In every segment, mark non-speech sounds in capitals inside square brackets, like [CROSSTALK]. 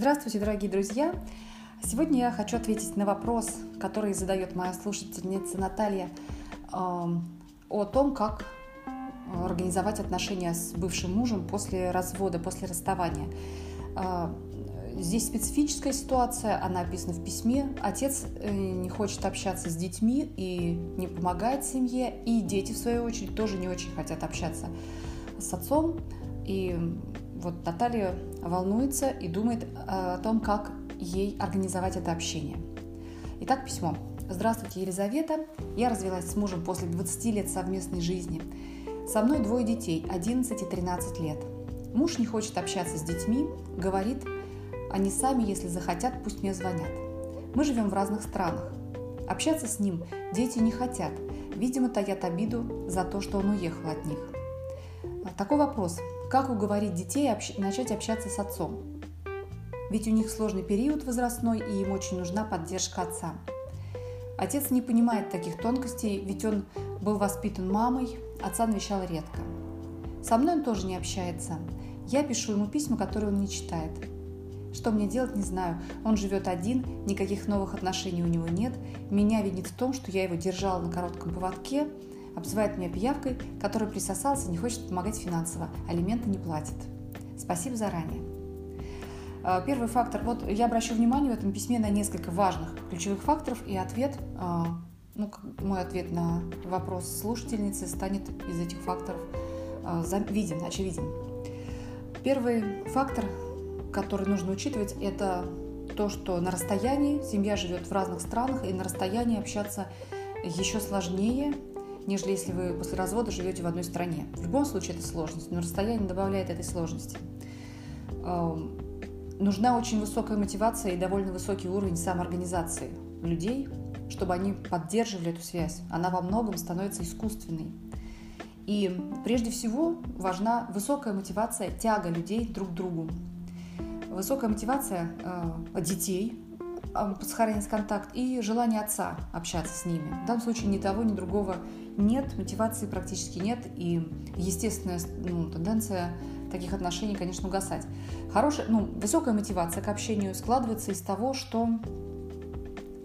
Здравствуйте, дорогие друзья! Сегодня я хочу ответить на вопрос, который задает моя слушательница Наталья э, о том, как организовать отношения с бывшим мужем после развода, после расставания. Э, здесь специфическая ситуация, она описана в письме. Отец э, не хочет общаться с детьми и не помогает семье, и дети, в свою очередь, тоже не очень хотят общаться с отцом. И вот Наталья волнуется и думает э, о том, как ей организовать это общение. Итак, письмо. Здравствуйте, Елизавета. Я развелась с мужем после 20 лет совместной жизни. Со мной двое детей, 11 и 13 лет. Муж не хочет общаться с детьми, говорит, они сами, если захотят, пусть мне звонят. Мы живем в разных странах. Общаться с ним дети не хотят. Видимо, таят обиду за то, что он уехал от них. Такой вопрос. Как уговорить детей общ... начать общаться с отцом? Ведь у них сложный период возрастной, и им очень нужна поддержка отца. Отец не понимает таких тонкостей, ведь он был воспитан мамой, отца навещал редко. Со мной он тоже не общается. Я пишу ему письма, которые он не читает. Что мне делать, не знаю. Он живет один, никаких новых отношений у него нет. Меня винит в том, что я его держала на коротком поводке, обзывает меня пиявкой, который присосался не хочет помогать финансово, алименты не платит. Спасибо заранее. А, первый фактор. Вот я обращу внимание в этом письме на несколько важных ключевых факторов, и ответ, а, ну, мой ответ на вопрос слушательницы станет из этих факторов а, виден, очевиден. Первый фактор, который нужно учитывать, это то, что на расстоянии семья живет в разных странах, и на расстоянии общаться еще сложнее, нежели если вы после развода живете в одной стране. В любом случае это сложность, но расстояние добавляет этой сложности. Эм, нужна очень высокая мотивация и довольно высокий уровень самоорганизации людей, чтобы они поддерживали эту связь. Она во многом становится искусственной. И прежде всего важна высокая мотивация, тяга людей друг к другу. Высокая мотивация э, детей сохранять контакт и желание отца общаться с ними. В данном случае ни того, ни другого нет, мотивации практически нет, и естественная ну, тенденция таких отношений, конечно, угасать. Хорошая, ну, высокая мотивация к общению складывается из того, что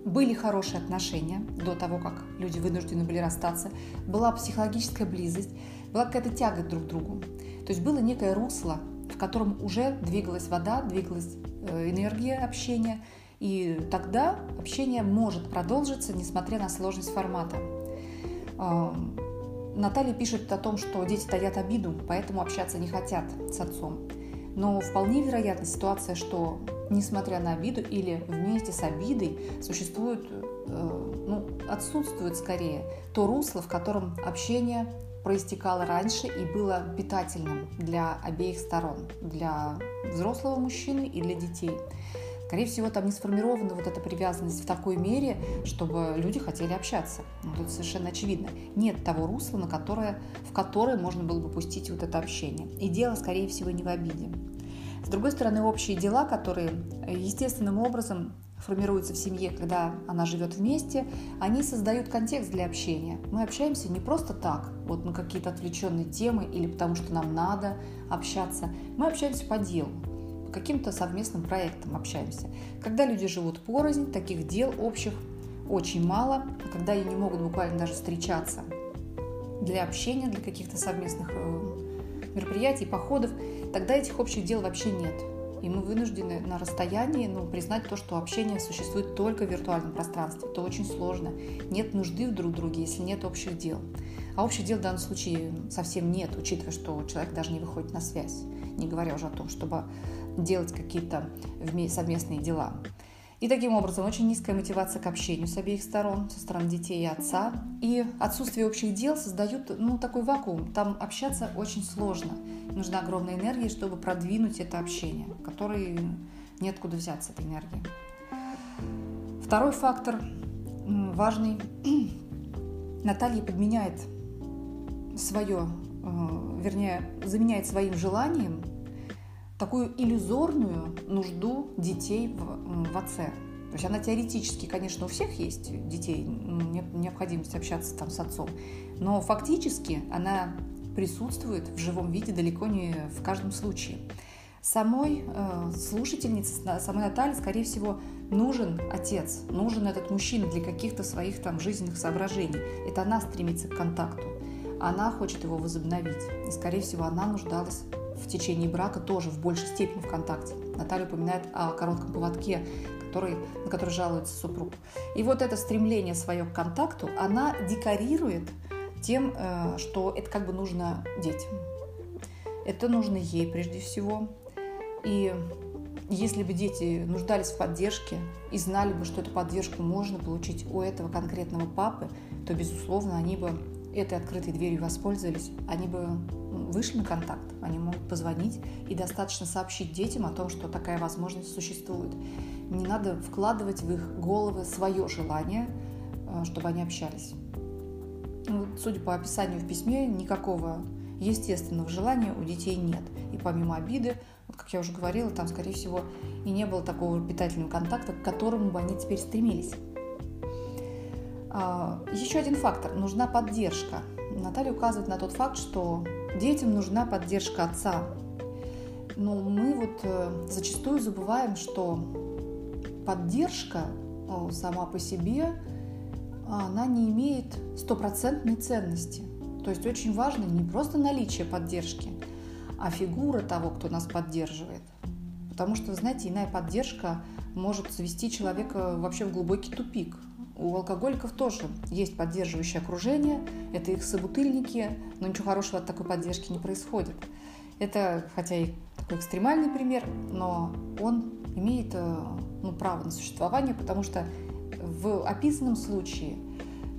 были хорошие отношения до того, как люди вынуждены были расстаться, была психологическая близость, была какая-то тяга друг к другу. То есть было некое русло, в котором уже двигалась вода, двигалась э, энергия общения, и тогда общение может продолжиться, несмотря на сложность формата. Наталья пишет о том, что дети таят обиду, поэтому общаться не хотят с отцом. Но вполне вероятна ситуация, что несмотря на обиду или вместе с обидой существует, э, ну, отсутствует скорее то русло, в котором общение проистекало раньше и было питательным для обеих сторон, для взрослого мужчины и для детей. Скорее всего, там не сформирована вот эта привязанность в такой мере, чтобы люди хотели общаться. Ну, тут совершенно очевидно. Нет того русла, на которое, в которое можно было бы пустить вот это общение. И дело, скорее всего, не в обиде. С другой стороны, общие дела, которые естественным образом формируются в семье, когда она живет вместе, они создают контекст для общения. Мы общаемся не просто так, вот на какие-то отвлеченные темы или потому что нам надо общаться. Мы общаемся по делу каким-то совместным проектам общаемся. Когда люди живут порознь, таких дел общих очень мало, а когда они не могут буквально даже встречаться для общения, для каких-то совместных э, мероприятий, походов, тогда этих общих дел вообще нет. И мы вынуждены на расстоянии ну, признать то, что общение существует только в виртуальном пространстве. Это очень сложно. Нет нужды в друг друге, если нет общих дел. А общих дел в данном случае совсем нет, учитывая, что человек даже не выходит на связь, не говоря уже о том, чтобы делать какие-то совместные дела. И таким образом очень низкая мотивация к общению с обеих сторон, со стороны детей и отца. И отсутствие общих дел создают ну, такой вакуум. Там общаться очень сложно. Нужна огромная энергия, чтобы продвинуть это общение, который неоткуда взяться, этой энергии. Второй фактор важный. [CLEARS THROAT] Наталья подменяет свое, э, вернее, заменяет своим желанием такую иллюзорную нужду детей в, в отце. То есть она теоретически, конечно, у всех есть детей, необходимость общаться там с отцом, но фактически она присутствует в живом виде далеко не в каждом случае. самой э, слушательнице, самой Наталье, скорее всего, нужен отец, нужен этот мужчина для каких-то своих там жизненных соображений. Это она стремится к контакту, она хочет его возобновить. И, скорее всего, она нуждалась в течение брака тоже в большей степени в контакте. Наталья упоминает о коротком поводке, который, на который жалуется супруг. И вот это стремление свое к контакту, она декорирует тем, э, что это как бы нужно детям. Это нужно ей прежде всего. И если бы дети нуждались в поддержке и знали бы, что эту поддержку можно получить у этого конкретного папы, то, безусловно, они бы этой открытой дверью воспользовались, они бы вышли на контакт, они могут позвонить и достаточно сообщить детям о том, что такая возможность существует. Не надо вкладывать в их головы свое желание, э, чтобы они общались. Ну, судя по описанию в письме, никакого естественного желания у детей нет. И помимо обиды, вот как я уже говорила, там, скорее всего, и не было такого питательного контакта, к которому бы они теперь стремились. А, Еще один фактор – нужна поддержка. Наталья указывает на тот факт, что детям нужна поддержка отца. Но мы вот э, зачастую забываем, что поддержка сама по себе, она не имеет стопроцентной ценности. То есть очень важно не просто наличие поддержки, а фигура того, кто нас поддерживает. Потому что, знаете, иная поддержка может завести человека вообще в глубокий тупик. У алкоголиков тоже есть поддерживающее окружение, это их собутыльники, но ничего хорошего от такой поддержки не происходит. Это, хотя и такой экстремальный пример, но он имеет э, ну, право на существование, потому что в описанном случае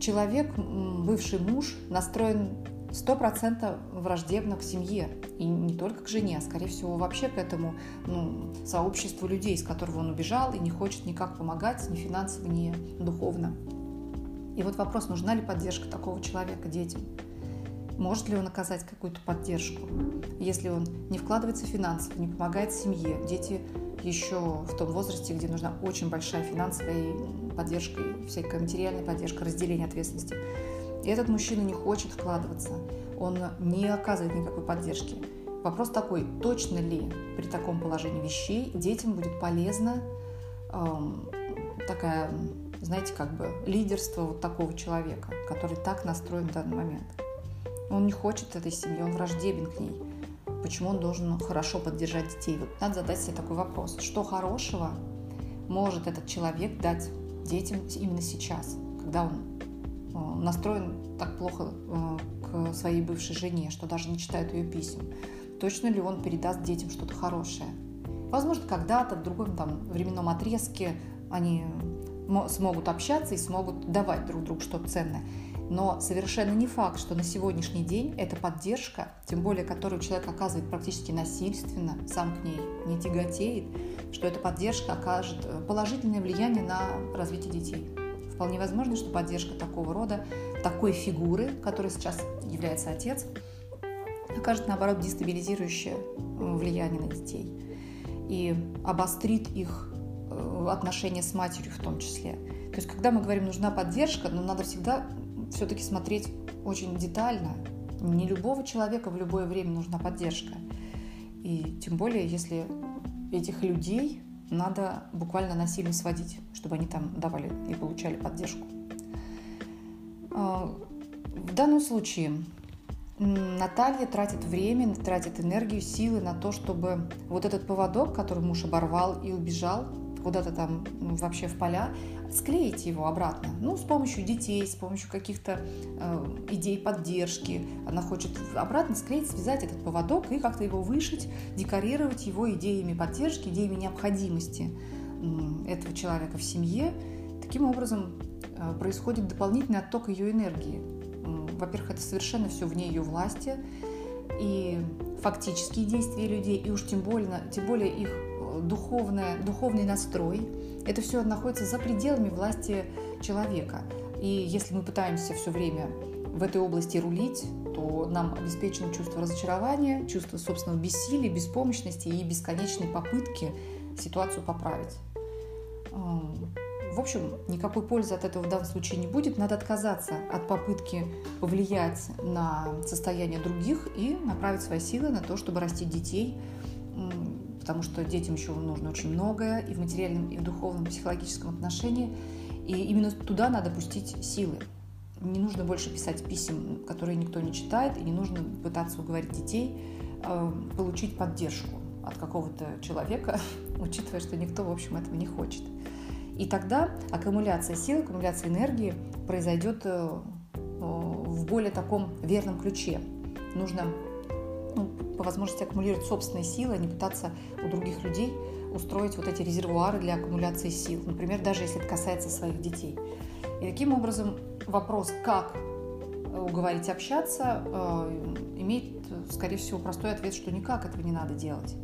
человек, бывший муж, настроен 100% враждебно к семье. И не только к жене, а, скорее всего, вообще к этому ну, сообществу людей, из которого он убежал и не хочет никак помогать ни финансово, ни духовно. И вот вопрос, нужна ли поддержка такого человека детям? Может ли он оказать какую-то поддержку? Если он не вкладывается финансово, не помогает семье, дети еще в том возрасте, где нужна очень большая финансовая поддержка, всякая материальная поддержка, разделение ответственности, и этот мужчина не хочет вкладываться, он не оказывает никакой поддержки. Вопрос такой, точно ли при таком положении вещей детям будет полезно эм, такая, знаете, как бы лидерство вот такого человека, который так настроен в данный момент. Он не хочет этой семьи, он враждебен к ней. Почему он должен хорошо поддержать детей? Вот надо задать себе такой вопрос. Что хорошего может этот человек дать детям именно сейчас, когда он настроен так плохо э, к своей бывшей жене, что даже не читает ее писем. Точно ли он передаст детям что-то хорошее? Возможно, когда-то в другом там, временном отрезке они смогут общаться и смогут давать друг другу что-то ценное. Но совершенно не факт, что на сегодняшний день эта поддержка, тем более которую человек оказывает практически насильственно, сам к ней не тяготеет, что эта поддержка окажет э, положительное влияние на развитие детей. Вполне возможно, что поддержка такого рода, такой фигуры, которой сейчас является отец, окажет, наоборот, дестабилизирующее влияние на детей и обострит их э, отношения с матерью в том числе. То есть, когда мы говорим, нужна поддержка, но надо всегда все-таки смотреть очень детально. Не любого человека в любое время нужна поддержка. И тем более, если этих людей надо буквально насильно сводить, чтобы они там давали и получали поддержку. А, в данном случае Наталья тратит время, тратит энергию, силы на то, чтобы вот этот поводок, который муж оборвал и убежал куда-то там вообще в поля, склеить его обратно. Ну, с помощью детей, с помощью каких-то э, идей поддержки. Она хочет обратно склеить, связать этот поводок и как-то его вышить, декорировать его идеями поддержки, идеями необходимости э, этого человека в семье. Таким образом э, происходит дополнительный отток ее энергии. Во-первых, это совершенно все вне ее власти. И фактические действия людей, и уж тем более, тем более их э, духовное, духовный настрой – это все находится за пределами власти человека. И если мы пытаемся все время в этой области рулить, то нам обеспечено чувство разочарования, чувство собственного бессилия, беспомощности и бесконечной попытки ситуацию поправить. В общем, никакой пользы от этого в данном случае не будет. Надо отказаться от попытки повлиять на состояние других и направить свои силы на то, чтобы растить детей потому что детям еще нужно очень многое и в материальном, и в духовном, и в психологическом отношении. И именно туда надо пустить силы. Не нужно больше писать писем, которые никто не читает, и не нужно пытаться уговорить детей э, получить поддержку от какого-то человека, [LAUGHS] учитывая, что никто, в общем, этого не хочет. И тогда аккумуляция сил, аккумуляция энергии произойдет э, в более таком верном ключе. Нужно ну, по возможности аккумулировать собственные силы, а не пытаться у других людей устроить вот эти резервуары для аккумуляции сил. Например, даже если это касается своих детей. И таким образом вопрос, как уговорить общаться, э, имеет, скорее всего, простой ответ, что никак этого не надо делать.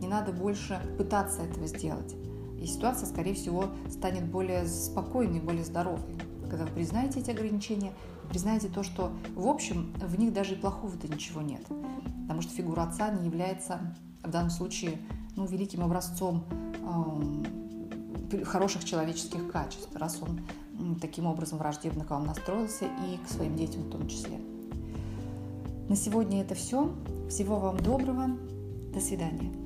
Не надо больше пытаться этого сделать. И ситуация, скорее всего, станет более спокойной, более здоровой. Когда вы признаете эти ограничения, признаете то, что, в общем, в них даже и плохого-то ничего нет. Потому что фигура отца не является в данном случае ну, великим образцом э, хороших человеческих качеств, раз он таким образом враждебно к вам настроился и к своим детям в том числе. На сегодня это все. Всего вам доброго. До свидания.